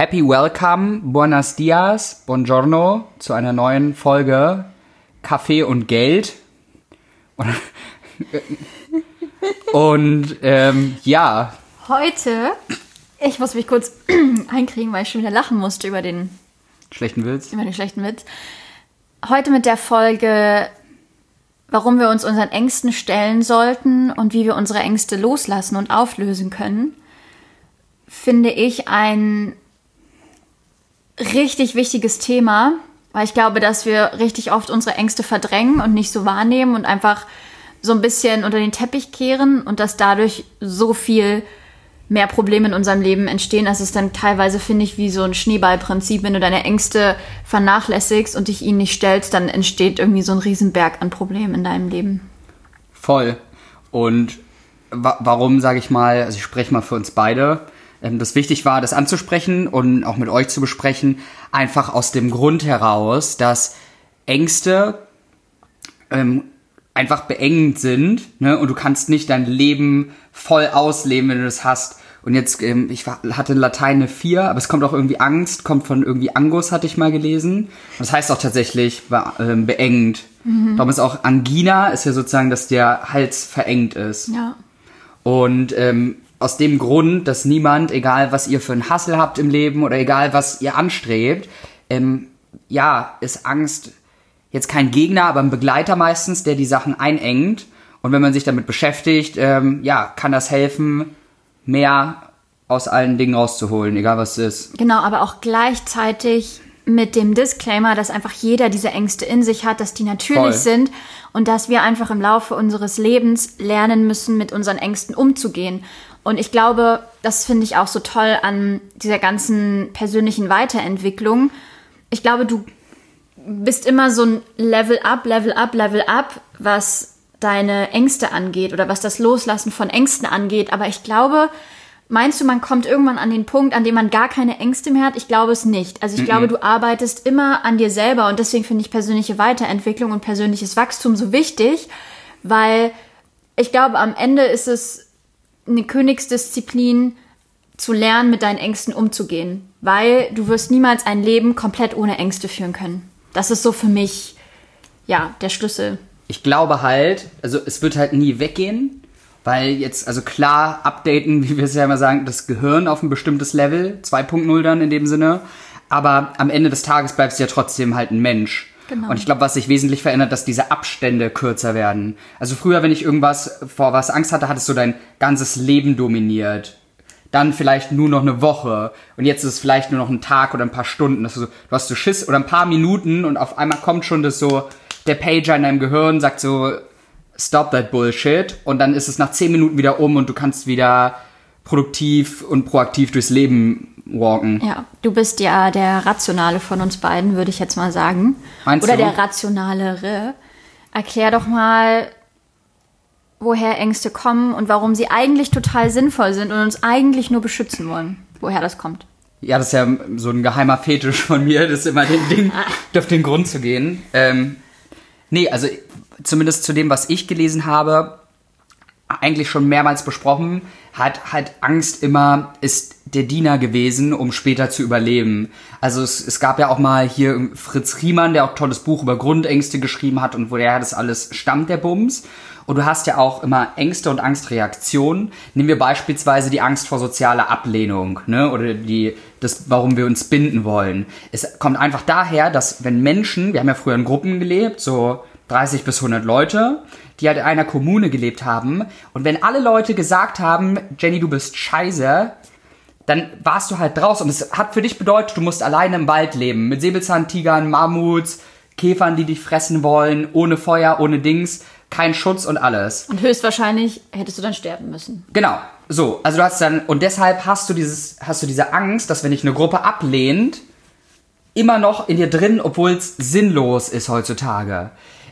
Happy Welcome, Buenos Dias, Buongiorno zu einer neuen Folge Kaffee und Geld. Und ähm, ja. Heute, ich muss mich kurz einkriegen, weil ich schon wieder lachen musste über den schlechten Witz. Über den schlechten Witz. Heute mit der Folge, warum wir uns unseren Ängsten stellen sollten und wie wir unsere Ängste loslassen und auflösen können, finde ich ein richtig wichtiges Thema, weil ich glaube, dass wir richtig oft unsere Ängste verdrängen und nicht so wahrnehmen und einfach so ein bisschen unter den Teppich kehren und dass dadurch so viel mehr Probleme in unserem Leben entstehen. Das ist dann teilweise, finde ich, wie so ein Schneeballprinzip. Wenn du deine Ängste vernachlässigst und dich ihnen nicht stellst, dann entsteht irgendwie so ein Riesenberg an Problemen in deinem Leben. Voll. Und wa warum, sage ich mal, also ich spreche mal für uns beide, ähm, das wichtig war, das anzusprechen und auch mit euch zu besprechen, einfach aus dem Grund heraus, dass Ängste ähm, einfach beengend sind ne? und du kannst nicht dein Leben voll ausleben, wenn du das hast. Und jetzt, ähm, ich hatte in Latein eine 4, aber es kommt auch irgendwie Angst, kommt von irgendwie Angus, hatte ich mal gelesen. Und das heißt auch tatsächlich ähm, beengend. Mhm. Darum ist auch Angina, ist ja sozusagen, dass der Hals verengt ist. Ja. Und ähm, aus dem Grund, dass niemand, egal was ihr für einen Hassel habt im Leben oder egal was ihr anstrebt, ähm, ja, ist Angst jetzt kein Gegner, aber ein Begleiter meistens, der die Sachen einengt. Und wenn man sich damit beschäftigt, ähm, ja, kann das helfen, mehr aus allen Dingen rauszuholen, egal was es ist. Genau, aber auch gleichzeitig mit dem Disclaimer, dass einfach jeder diese Ängste in sich hat, dass die natürlich Voll. sind und dass wir einfach im Laufe unseres Lebens lernen müssen, mit unseren Ängsten umzugehen. Und ich glaube, das finde ich auch so toll an dieser ganzen persönlichen Weiterentwicklung. Ich glaube, du bist immer so ein Level up, Level up, Level up, was deine Ängste angeht oder was das Loslassen von Ängsten angeht. Aber ich glaube, meinst du, man kommt irgendwann an den Punkt, an dem man gar keine Ängste mehr hat? Ich glaube es nicht. Also ich mm -mm. glaube, du arbeitest immer an dir selber und deswegen finde ich persönliche Weiterentwicklung und persönliches Wachstum so wichtig, weil ich glaube, am Ende ist es eine Königsdisziplin, zu lernen, mit deinen Ängsten umzugehen, weil du wirst niemals ein Leben komplett ohne Ängste führen können. Das ist so für mich, ja, der Schlüssel. Ich glaube halt, also es wird halt nie weggehen, weil jetzt, also klar, updaten, wie wir es ja immer sagen, das Gehirn auf ein bestimmtes Level, 2.0 dann in dem Sinne. Aber am Ende des Tages bleibst du ja trotzdem halt ein Mensch. Genau. Und ich glaube, was sich wesentlich verändert, dass diese Abstände kürzer werden. Also früher, wenn ich irgendwas vor was Angst hatte, hattest du dein ganzes Leben dominiert dann vielleicht nur noch eine Woche und jetzt ist es vielleicht nur noch ein Tag oder ein paar Stunden. Das so, du hast so Schiss oder ein paar Minuten und auf einmal kommt schon das so, der Pager in deinem Gehirn sagt so, stop that bullshit und dann ist es nach zehn Minuten wieder um und du kannst wieder produktiv und proaktiv durchs Leben walken. Ja, du bist ja der Rationale von uns beiden, würde ich jetzt mal sagen. Meinst oder du? der Rationalere. Erklär doch mal, woher Ängste kommen und warum sie eigentlich total sinnvoll sind und uns eigentlich nur beschützen wollen. Woher das kommt. Ja, das ist ja so ein geheimer Fetisch von mir, das immer den Ding auf den Grund zu gehen. Ähm, nee, also zumindest zu dem, was ich gelesen habe, eigentlich schon mehrmals besprochen, hat halt Angst immer ist der Diener gewesen, um später zu überleben. Also es, es gab ja auch mal hier Fritz Riemann, der auch ein tolles Buch über Grundängste geschrieben hat und woher das alles stammt, der Bums. Und du hast ja auch immer Ängste und Angstreaktionen. Nehmen wir beispielsweise die Angst vor sozialer Ablehnung, ne? Oder die, das, warum wir uns binden wollen. Es kommt einfach daher, dass wenn Menschen, wir haben ja früher in Gruppen gelebt, so 30 bis 100 Leute, die halt in einer Kommune gelebt haben. Und wenn alle Leute gesagt haben, Jenny, du bist scheiße, dann warst du halt draußen. Und es hat für dich bedeutet, du musst alleine im Wald leben. Mit Säbelzahntigern, Mammuts, Käfern, die dich fressen wollen, ohne Feuer, ohne Dings kein Schutz und alles. Und höchstwahrscheinlich hättest du dann sterben müssen. Genau. So, also du hast dann und deshalb hast du dieses hast du diese Angst, dass wenn dich eine Gruppe ablehnt, immer noch in dir drin, obwohl es sinnlos ist heutzutage.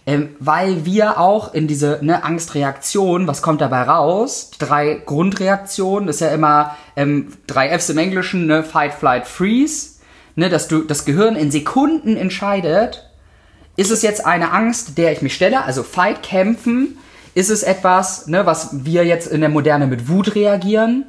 Ähm, weil wir auch in diese ne, Angstreaktion, was kommt dabei raus? Drei Grundreaktionen, ist ja immer ähm, drei Fs im Englischen, ne, Fight, Flight, Freeze, ne, dass du das Gehirn in Sekunden entscheidet, ist es jetzt eine Angst, der ich mich stelle, also Fight, kämpfen? Ist es etwas, ne, was wir jetzt in der Moderne mit Wut reagieren?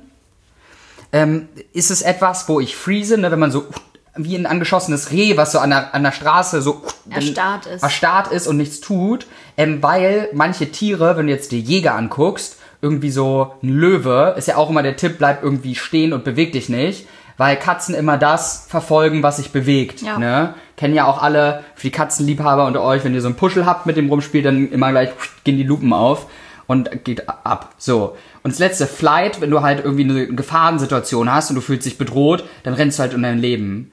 ähm, ist es etwas, wo ich freeze, ne, wenn man so wie ein angeschossenes Reh, was so an der, an der Straße so erstarrt ist. erstarrt ist und nichts tut, ähm, weil manche Tiere, wenn du jetzt die Jäger anguckst, irgendwie so ein Löwe, ist ja auch immer der Tipp, bleib irgendwie stehen und beweg dich nicht, weil Katzen immer das verfolgen, was sich bewegt. Ja. Ne? Kennen ja auch alle für die Katzenliebhaber unter euch, wenn ihr so einen Puschel habt mit dem rumspielt, dann immer gleich gehen die Lupen auf und geht ab. So. Und das letzte, Flight, wenn du halt irgendwie eine Gefahrensituation hast und du fühlst dich bedroht, dann rennst du halt um dein Leben.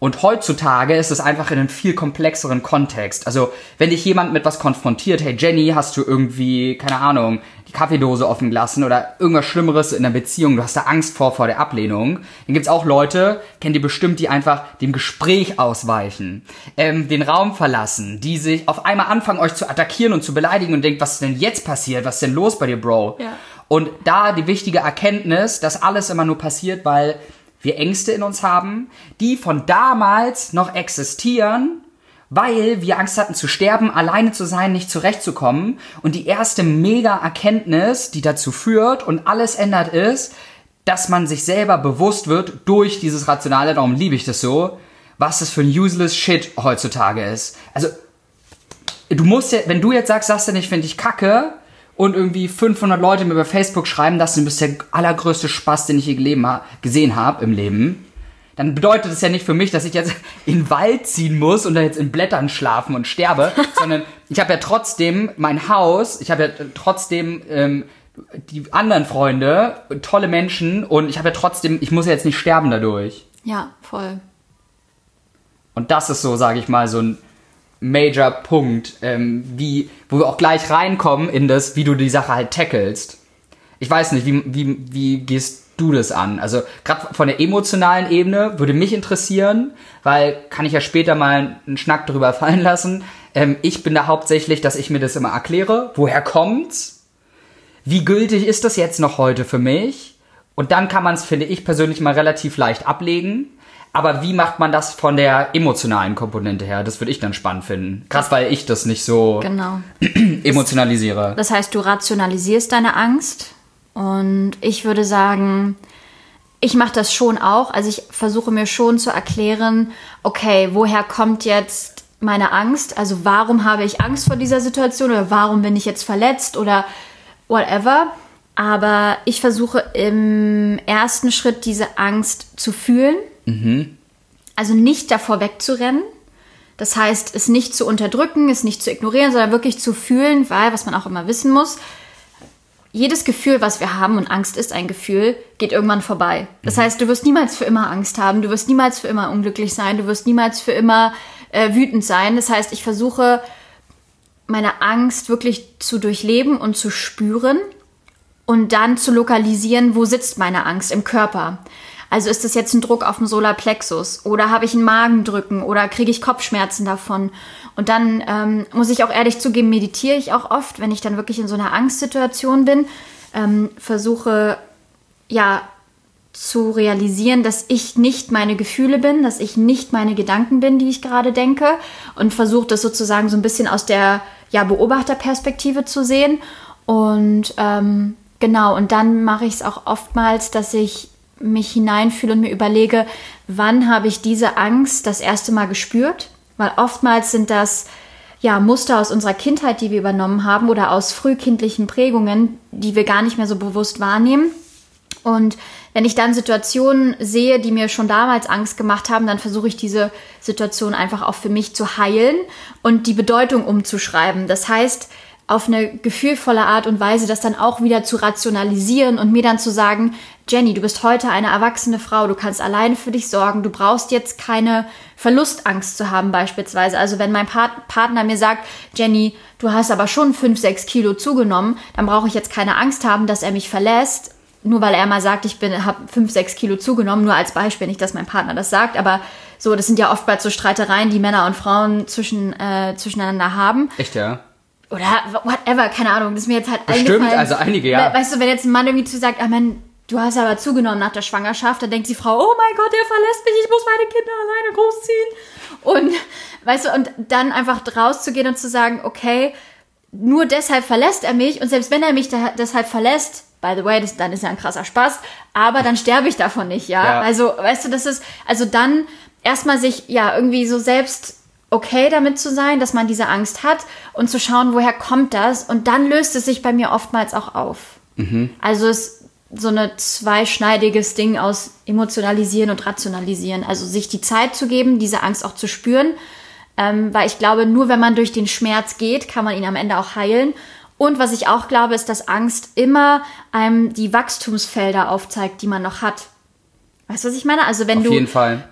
Und heutzutage ist es einfach in einem viel komplexeren Kontext. Also, wenn dich jemand mit was konfrontiert, hey Jenny, hast du irgendwie, keine Ahnung, die Kaffeedose offen gelassen oder irgendwas Schlimmeres in der Beziehung, du hast da Angst vor, vor der Ablehnung. Dann gibt's auch Leute, kennt ihr bestimmt, die einfach dem Gespräch ausweichen, ähm, den Raum verlassen, die sich auf einmal anfangen, euch zu attackieren und zu beleidigen und denkt, was ist denn jetzt passiert? Was ist denn los bei dir, Bro? Ja. Und da die wichtige Erkenntnis, dass alles immer nur passiert, weil wir Ängste in uns haben, die von damals noch existieren, weil wir Angst hatten zu sterben, alleine zu sein, nicht zurechtzukommen. Und die erste Mega-Erkenntnis, die dazu führt und alles ändert, ist, dass man sich selber bewusst wird durch dieses Rationale, darum liebe ich das so, was das für ein useless Shit heutzutage ist. Also, du musst ja, wenn du jetzt sagst, sagst du nicht, finde ich kacke, und irgendwie 500 Leute mir über Facebook schreiben, dass du bist der allergrößte Spaß, den ich je gesehen habe im Leben, dann bedeutet es ja nicht für mich, dass ich jetzt in den Wald ziehen muss und da jetzt in Blättern schlafen und sterbe, sondern ich habe ja trotzdem mein Haus, ich habe ja trotzdem ähm, die anderen Freunde, tolle Menschen und ich habe ja trotzdem, ich muss ja jetzt nicht sterben dadurch. Ja, voll. Und das ist so, sage ich mal, so ein Major Punkt, ähm, wie, wo wir auch gleich reinkommen in das, wie du die Sache halt tackelst. Ich weiß nicht, wie, wie, wie gehst du das an? Also gerade von der emotionalen Ebene würde mich interessieren, weil kann ich ja später mal einen Schnack drüber fallen lassen. Ähm, ich bin da hauptsächlich, dass ich mir das immer erkläre. Woher kommt's? Wie gültig ist das jetzt noch heute für mich? Und dann kann man es, finde ich persönlich, mal relativ leicht ablegen. Aber wie macht man das von der emotionalen Komponente her? Das würde ich dann spannend finden. Krass, weil ich das nicht so genau. emotionalisiere. Das heißt, du rationalisierst deine Angst. Und ich würde sagen, ich mache das schon auch. Also ich versuche mir schon zu erklären, okay, woher kommt jetzt meine Angst? Also warum habe ich Angst vor dieser Situation oder warum bin ich jetzt verletzt oder whatever. Aber ich versuche im ersten Schritt diese Angst zu fühlen Mhm. Also nicht davor wegzurennen. Das heißt, es nicht zu unterdrücken, es nicht zu ignorieren, sondern wirklich zu fühlen, weil, was man auch immer wissen muss, jedes Gefühl, was wir haben, und Angst ist ein Gefühl, geht irgendwann vorbei. Das mhm. heißt, du wirst niemals für immer Angst haben, du wirst niemals für immer unglücklich sein, du wirst niemals für immer äh, wütend sein. Das heißt, ich versuche, meine Angst wirklich zu durchleben und zu spüren und dann zu lokalisieren, wo sitzt meine Angst im Körper. Also ist das jetzt ein Druck auf dem Solarplexus oder habe ich ein Magendrücken oder kriege ich Kopfschmerzen davon? Und dann ähm, muss ich auch ehrlich zugeben, meditiere ich auch oft, wenn ich dann wirklich in so einer Angstsituation bin, ähm, versuche ja zu realisieren, dass ich nicht meine Gefühle bin, dass ich nicht meine Gedanken bin, die ich gerade denke und versuche das sozusagen so ein bisschen aus der ja, Beobachterperspektive zu sehen. Und ähm, genau, und dann mache ich es auch oftmals, dass ich mich hineinfühle und mir überlege, wann habe ich diese Angst das erste Mal gespürt? Weil oftmals sind das ja Muster aus unserer Kindheit, die wir übernommen haben oder aus frühkindlichen Prägungen, die wir gar nicht mehr so bewusst wahrnehmen. Und wenn ich dann Situationen sehe, die mir schon damals Angst gemacht haben, dann versuche ich diese Situation einfach auch für mich zu heilen und die Bedeutung umzuschreiben. Das heißt, auf eine gefühlvolle Art und Weise das dann auch wieder zu rationalisieren und mir dann zu sagen, Jenny, du bist heute eine erwachsene Frau, du kannst alleine für dich sorgen, du brauchst jetzt keine Verlustangst zu haben beispielsweise. Also wenn mein Part Partner mir sagt, Jenny, du hast aber schon 5, 6 Kilo zugenommen, dann brauche ich jetzt keine Angst haben, dass er mich verlässt, nur weil er mal sagt, ich bin habe 5, 6 Kilo zugenommen, nur als Beispiel, nicht, dass mein Partner das sagt, aber so, das sind ja oftmals so Streitereien, die Männer und Frauen zwischen, äh, zwischeneinander haben. Echt, ja? Oder whatever, keine Ahnung, das ist mir jetzt halt Bestimmt, eingefallen. also einige, ja. Weißt du, wenn jetzt ein Mann irgendwie zu sagt, ah man, du hast aber zugenommen nach der Schwangerschaft, dann denkt die Frau, oh mein Gott, der verlässt mich, ich muss meine Kinder alleine großziehen. Und, weißt du, und dann einfach rauszugehen und zu sagen, okay, nur deshalb verlässt er mich und selbst wenn er mich deshalb verlässt, by the way, das, dann ist ja ein krasser Spaß, aber dann sterbe ich davon nicht, ja? Ja. Also, weißt du, das ist, also dann erstmal sich, ja, irgendwie so selbst okay damit zu sein, dass man diese Angst hat und zu schauen, woher kommt das und dann löst es sich bei mir oftmals auch auf. Also es ist so eine zweischneidiges Ding aus emotionalisieren und rationalisieren. Also sich die Zeit zu geben, diese Angst auch zu spüren, ähm, weil ich glaube, nur wenn man durch den Schmerz geht, kann man ihn am Ende auch heilen. Und was ich auch glaube, ist, dass Angst immer einem die Wachstumsfelder aufzeigt, die man noch hat. Weißt du, was ich meine? Also wenn Auf du,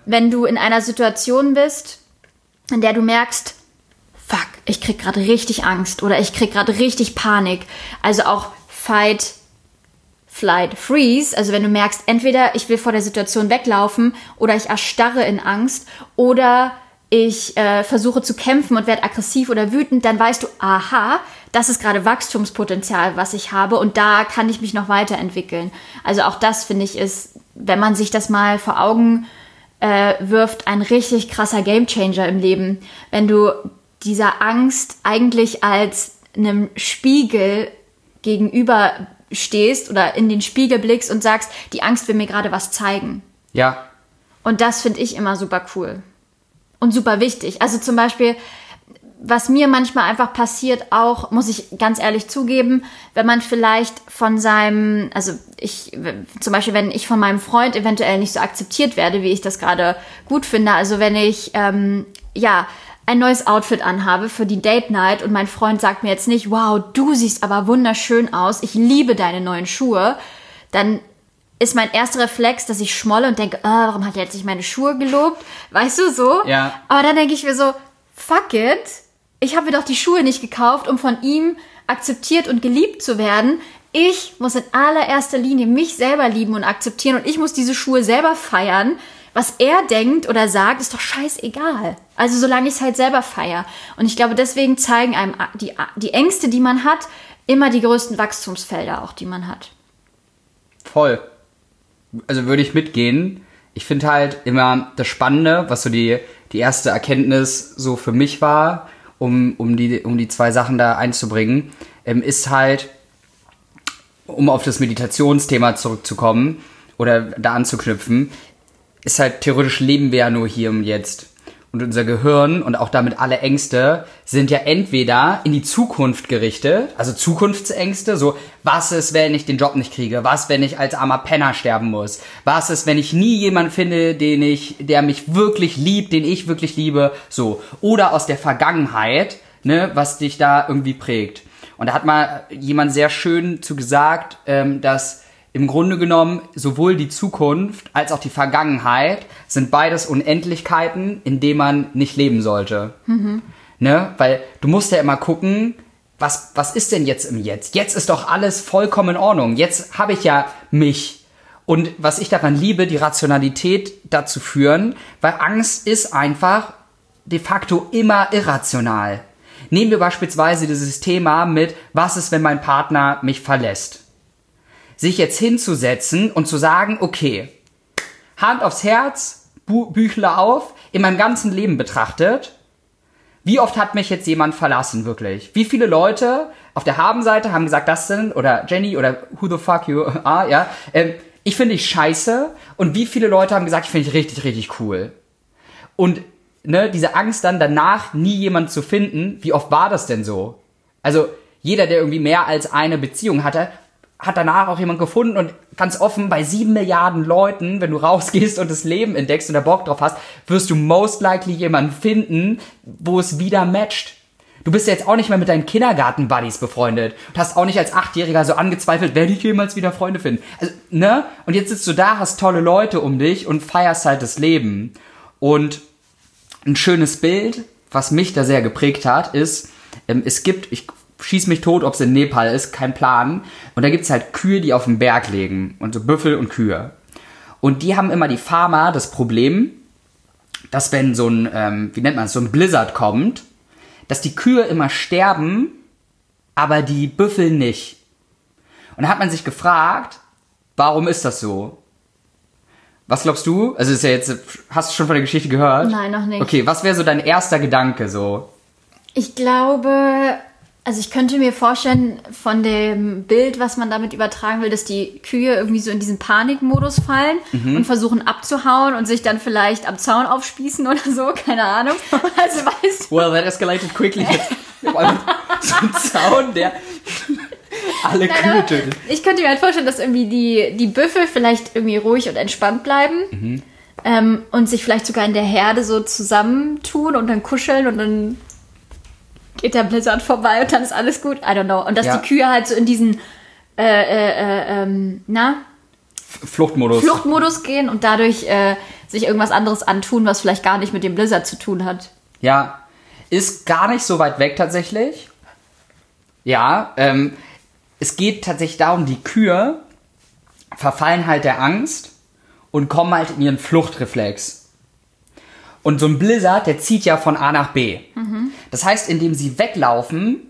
wenn du in einer Situation bist, in der du merkst, fuck, ich krieg gerade richtig Angst oder ich krieg gerade richtig Panik. Also auch Fight, Flight, Freeze. Also wenn du merkst, entweder ich will vor der Situation weglaufen oder ich erstarre in Angst oder ich äh, versuche zu kämpfen und werde aggressiv oder wütend, dann weißt du, aha, das ist gerade Wachstumspotenzial, was ich habe und da kann ich mich noch weiterentwickeln. Also auch das finde ich ist, wenn man sich das mal vor Augen äh, wirft, ein richtig krasser Gamechanger im Leben. Wenn du dieser Angst eigentlich als einem Spiegel gegenüber stehst oder in den Spiegel blickst und sagst, die Angst will mir gerade was zeigen. Ja, Und das finde ich immer super cool. Und super wichtig. Also zum Beispiel, was mir manchmal einfach passiert, auch, muss ich ganz ehrlich zugeben, wenn man vielleicht von seinem, also ich, zum Beispiel, wenn ich von meinem Freund eventuell nicht so akzeptiert werde, wie ich das gerade gut finde, also wenn ich, ähm, ja, ein neues Outfit anhabe für die Date Night und mein Freund sagt mir jetzt nicht, wow, du siehst aber wunderschön aus, ich liebe deine neuen Schuhe, dann ist mein erster Reflex, dass ich schmolle und denke, ah, warum hat er jetzt nicht meine Schuhe gelobt? Weißt du so? Ja. Aber dann denke ich mir so, fuck it. Ich habe mir doch die Schuhe nicht gekauft, um von ihm akzeptiert und geliebt zu werden. Ich muss in allererster Linie mich selber lieben und akzeptieren und ich muss diese Schuhe selber feiern. Was er denkt oder sagt, ist doch scheißegal. Also solange ich es halt selber feier. Und ich glaube, deswegen zeigen einem die, die Ängste, die man hat, immer die größten Wachstumsfelder auch, die man hat. voll. Also würde ich mitgehen. Ich finde halt immer das Spannende, was so die, die erste Erkenntnis so für mich war, um, um, die, um die zwei Sachen da einzubringen, ähm, ist halt, um auf das Meditationsthema zurückzukommen oder da anzuknüpfen, ist halt theoretisch leben wir ja nur hier und jetzt. Und unser Gehirn und auch damit alle Ängste sind ja entweder in die Zukunft gerichtet, also Zukunftsängste, so was ist, wenn ich den Job nicht kriege, was, wenn ich als armer Penner sterben muss, was ist, wenn ich nie jemanden finde, den ich, der mich wirklich liebt, den ich wirklich liebe, so. Oder aus der Vergangenheit, ne, was dich da irgendwie prägt. Und da hat mal jemand sehr schön zu gesagt, ähm, dass im Grunde genommen sowohl die Zukunft als auch die Vergangenheit sind beides Unendlichkeiten, in denen man nicht leben sollte. Ne? Weil du musst ja immer gucken, was, was ist denn jetzt im Jetzt? Jetzt ist doch alles vollkommen in Ordnung. Jetzt habe ich ja mich. Und was ich daran liebe, die Rationalität dazu führen, weil Angst ist einfach de facto immer irrational. Nehmen wir beispielsweise dieses Thema mit, was ist, wenn mein Partner mich verlässt? Sich jetzt hinzusetzen und zu sagen, okay, Hand aufs Herz, Bu Büchle auf, in meinem ganzen Leben betrachtet, wie oft hat mich jetzt jemand verlassen, wirklich? Wie viele Leute auf der Habenseite haben gesagt, das sind, oder Jenny, oder who the fuck you are, ja, ähm, ich finde dich scheiße, und wie viele Leute haben gesagt, ich finde dich richtig, richtig cool. Und ne, diese Angst dann danach nie jemand zu finden, wie oft war das denn so? Also jeder, der irgendwie mehr als eine Beziehung hatte, hat danach auch jemand gefunden und ganz offen, bei sieben Milliarden Leuten, wenn du rausgehst und das Leben entdeckst und da Bock drauf hast, wirst du most likely jemanden finden, wo es wieder matcht. Du bist jetzt auch nicht mehr mit deinen Kindergarten-Buddies befreundet und hast auch nicht als Achtjähriger so angezweifelt, werde ich jemals wieder Freunde finden. Also, ne? Und jetzt sitzt du da, hast tolle Leute um dich und feierst halt das Leben. Und ein schönes Bild, was mich da sehr geprägt hat, ist, ähm, es gibt, ich schieß mich tot, ob es in Nepal ist, kein Plan. Und da gibt's halt Kühe, die auf dem Berg legen. Und so Büffel und Kühe. Und die haben immer die Farmer das Problem, dass wenn so ein, ähm, wie nennt man es, so ein Blizzard kommt, dass die Kühe immer sterben, aber die Büffel nicht. Und da hat man sich gefragt, warum ist das so? Was glaubst du? Also ist ja jetzt, hast du schon von der Geschichte gehört? Nein, noch nicht. Okay, was wäre so dein erster Gedanke so? Ich glaube, Also ich könnte mir vorstellen, von dem Bild, was man damit übertragen will, dass die Kühe irgendwie so in diesen Panikmodus fallen Mhm. und versuchen abzuhauen und sich dann vielleicht am Zaun aufspießen oder so, keine Ahnung. Also weißt du, Well, that escalated quickly. So ein Zaun, der alle Kühe tötet. ich könnte mir halt vorstellen, dass irgendwie die, die Büffel vielleicht irgendwie ruhig und entspannt bleiben Mhm. ähm, und sich vielleicht sogar in der Herde so zusammentun und dann kuscheln und dann geht der Blizzard vorbei und dann ist alles gut. I don't know. Und dass Ja. die Kühe halt so in diesen, äh, äh, äh, ähm, na, Fluchtmodus. Fluchtmodus gehen und dadurch äh, sich irgendwas anderes antun, was vielleicht gar nicht mit dem Blizzard zu tun hat. Ja, ist gar nicht so weit weg tatsächlich. Ja, ähm, es geht tatsächlich darum, die Kühe verfallen halt der Angst und kommen halt in ihren Fluchtreflex. Und so ein Blizzard, der zieht ja von A nach B. Das heißt, indem sie weglaufen,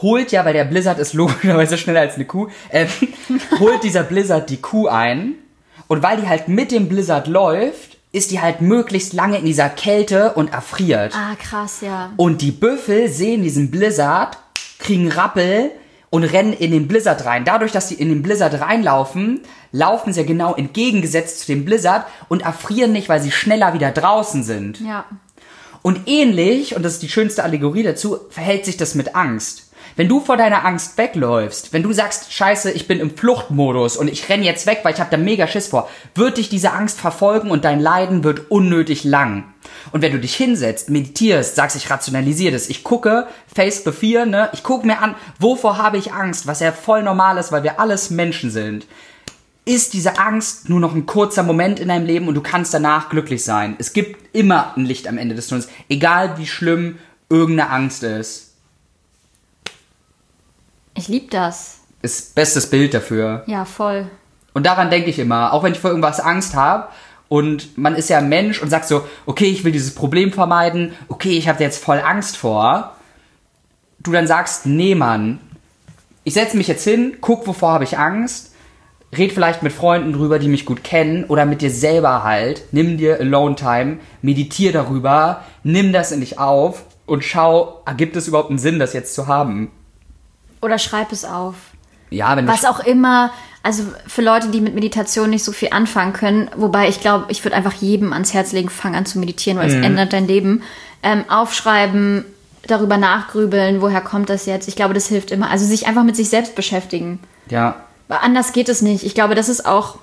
holt ja, weil der Blizzard ist logischerweise schneller als eine Kuh, äh, holt dieser Blizzard die Kuh ein. Und weil die halt mit dem Blizzard läuft, ist die halt möglichst lange in dieser Kälte und erfriert. Ah, krass, ja. Und die Büffel sehen diesen Blizzard, kriegen Rappel und rennen in den Blizzard rein. Dadurch, dass sie in den Blizzard reinlaufen, laufen sie ja genau entgegengesetzt zu dem Blizzard und erfrieren nicht, weil sie schneller wieder draußen sind. Ja. Und ähnlich, und das ist die schönste Allegorie dazu, verhält sich das mit Angst. Wenn du vor deiner Angst wegläufst, wenn du sagst, scheiße, ich bin im Fluchtmodus und ich renne jetzt weg, weil ich habe da mega Schiss vor, wird dich diese Angst verfolgen und dein Leiden wird unnötig lang. Und wenn du dich hinsetzt, meditierst, sagst, ich rationalisiere das, ich gucke, face the fear, ne, ich gucke mir an, wovor habe ich Angst, was ja voll normal ist, weil wir alles Menschen sind ist diese Angst nur noch ein kurzer Moment in deinem Leben und du kannst danach glücklich sein. Es gibt immer ein Licht am Ende des Tunnels, egal wie schlimm irgendeine Angst ist. Ich lieb das. Ist bestes Bild dafür. Ja, voll. Und daran denke ich immer, auch wenn ich vor irgendwas Angst habe und man ist ja ein Mensch und sagt so, okay, ich will dieses Problem vermeiden, okay, ich habe da jetzt voll Angst vor. Du dann sagst, nee, Mann, ich setze mich jetzt hin, guck, wovor habe ich Angst, red vielleicht mit Freunden drüber, die mich gut kennen oder mit dir selber halt, nimm dir Alone Time, meditier darüber, nimm das in dich auf und schau, ergibt es überhaupt einen Sinn, das jetzt zu haben? Oder schreib es auf. Ja, wenn du Was auch immer, also für Leute, die mit Meditation nicht so viel anfangen können, wobei ich glaube, ich würde einfach jedem ans Herz legen, fang an zu meditieren, weil Mhm. es ändert dein Leben. Ähm, aufschreiben, darüber nachgrübeln, woher kommt das jetzt? Ich glaube, das hilft immer. Also sich einfach mit sich selbst beschäftigen. ja, Weil anders geht es nicht. Ich glaube, das ist auch,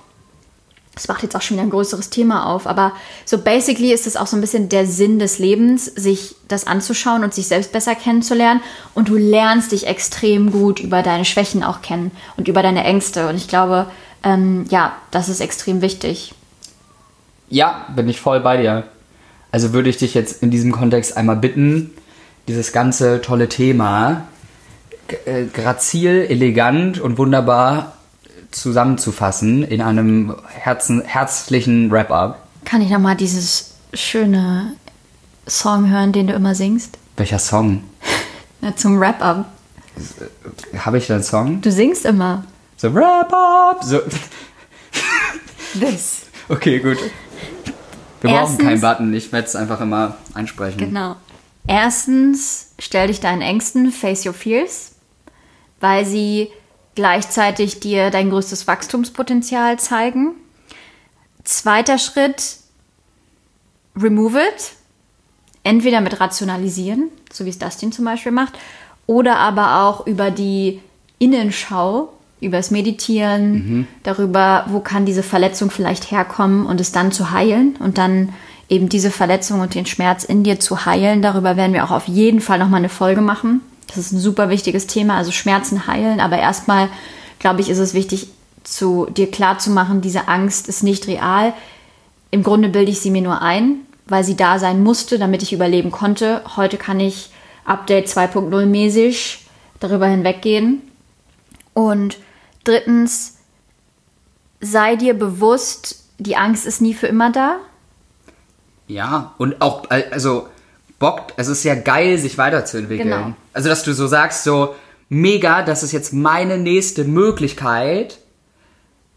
das macht jetzt auch schon wieder ein größeres Thema auf, aber so basically ist es auch so ein bisschen der Sinn des Lebens, sich das anzuschauen und sich selbst besser kennenzulernen. Und du lernst dich extrem gut über deine Schwächen auch kennen und über deine Ängste. Und ich glaube, ähm, ja, das ist extrem wichtig. Ja, bin ich voll bei dir. Also würde ich dich jetzt in diesem Kontext einmal bitten, dieses ganze tolle Thema äh, grazil, elegant und wunderbar zusammenzufassen in einem Herzen, herzlichen Wrap-up. Kann ich nochmal dieses schöne Song hören, den du immer singst? Welcher Song? Na, zum Wrap-up. Habe ich da einen Song? Du singst immer. So Wrap-up! So. This. Okay, gut. Wir brauchen Erstens- keinen Button, ich werde es einfach immer einsprechen. Genau. Erstens, stell dich deinen Ängsten, face your fears, weil sie gleichzeitig dir dein größtes Wachstumspotenzial zeigen. Zweiter Schritt, remove it. Entweder mit rationalisieren, so wie es Dustin zum Beispiel macht, oder aber auch über die Innenschau, über das Meditieren, darüber, wo kann diese Verletzung vielleicht herkommen und es dann zu heilen und dann eben diese Verletzung und den Schmerz in dir zu heilen. Darüber werden wir auch auf jeden Fall nochmal eine Folge machen. Das ist ein super wichtiges Thema, also Schmerzen heilen. Aber erstmal, glaube ich, ist es wichtig, zu dir klar zu machen, diese Angst ist nicht real. Im Grunde bilde ich sie mir nur ein, weil sie da sein musste, damit ich überleben konnte. Heute kann ich Update 2.0 mäßig darüber hinweggehen. Und drittens, sei dir bewusst, die Angst ist nie für immer da. Ja, und auch, also, Bock, es ist ja geil, sich weiterzuentwickeln. Genau. Also, dass du so sagst, so, mega, das ist jetzt meine nächste Möglichkeit.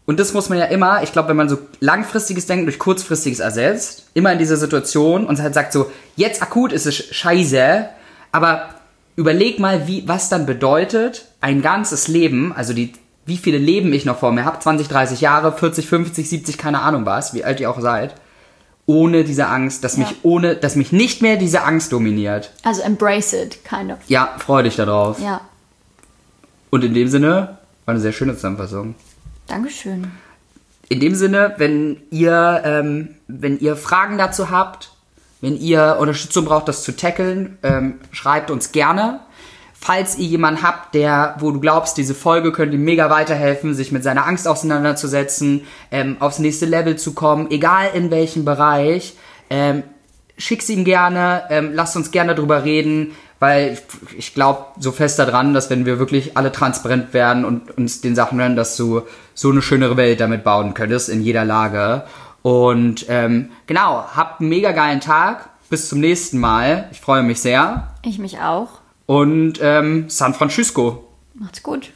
Und das muss man ja immer, ich glaube, wenn man so langfristiges Denken durch kurzfristiges ersetzt, immer in dieser Situation und halt sagt so, jetzt akut ist es scheiße, aber überleg mal, wie, was dann bedeutet, ein ganzes Leben, also die, wie viele Leben ich noch vor mir habe, 20, 30 Jahre, 40, 50, 70, keine Ahnung was, wie alt ihr auch seid, ohne diese Angst, dass Ja. mich ohne, dass mich nicht mehr diese Angst dominiert. Also embrace it, kind of. Ja, freu dich darauf. Ja, Und in dem Sinne, war eine sehr schöne Zusammenfassung. Dankeschön. In dem Sinne, wenn ihr, ähm, wenn ihr Fragen dazu habt, wenn ihr Unterstützung braucht, das zu tackeln, ähm, schreibt uns gerne. Falls ihr jemanden habt, der, wo du glaubst, diese Folge könnte ihm mega weiterhelfen, sich mit seiner Angst auseinanderzusetzen, ähm, aufs nächste Level zu kommen, egal in welchem Bereich, ähm, schick's ihm gerne, ähm, lasst uns gerne drüber reden, weil ich, ich glaube so fest daran, dass wenn wir wirklich alle transparent werden und uns den Sachen hören, dass du so eine schönere Welt damit bauen könntest in jeder Lage. Und ähm, genau, habt einen mega geilen Tag. Bis zum nächsten Mal. Ich freue mich sehr. Ich mich auch. Und ähm, San Francisco. Macht's gut.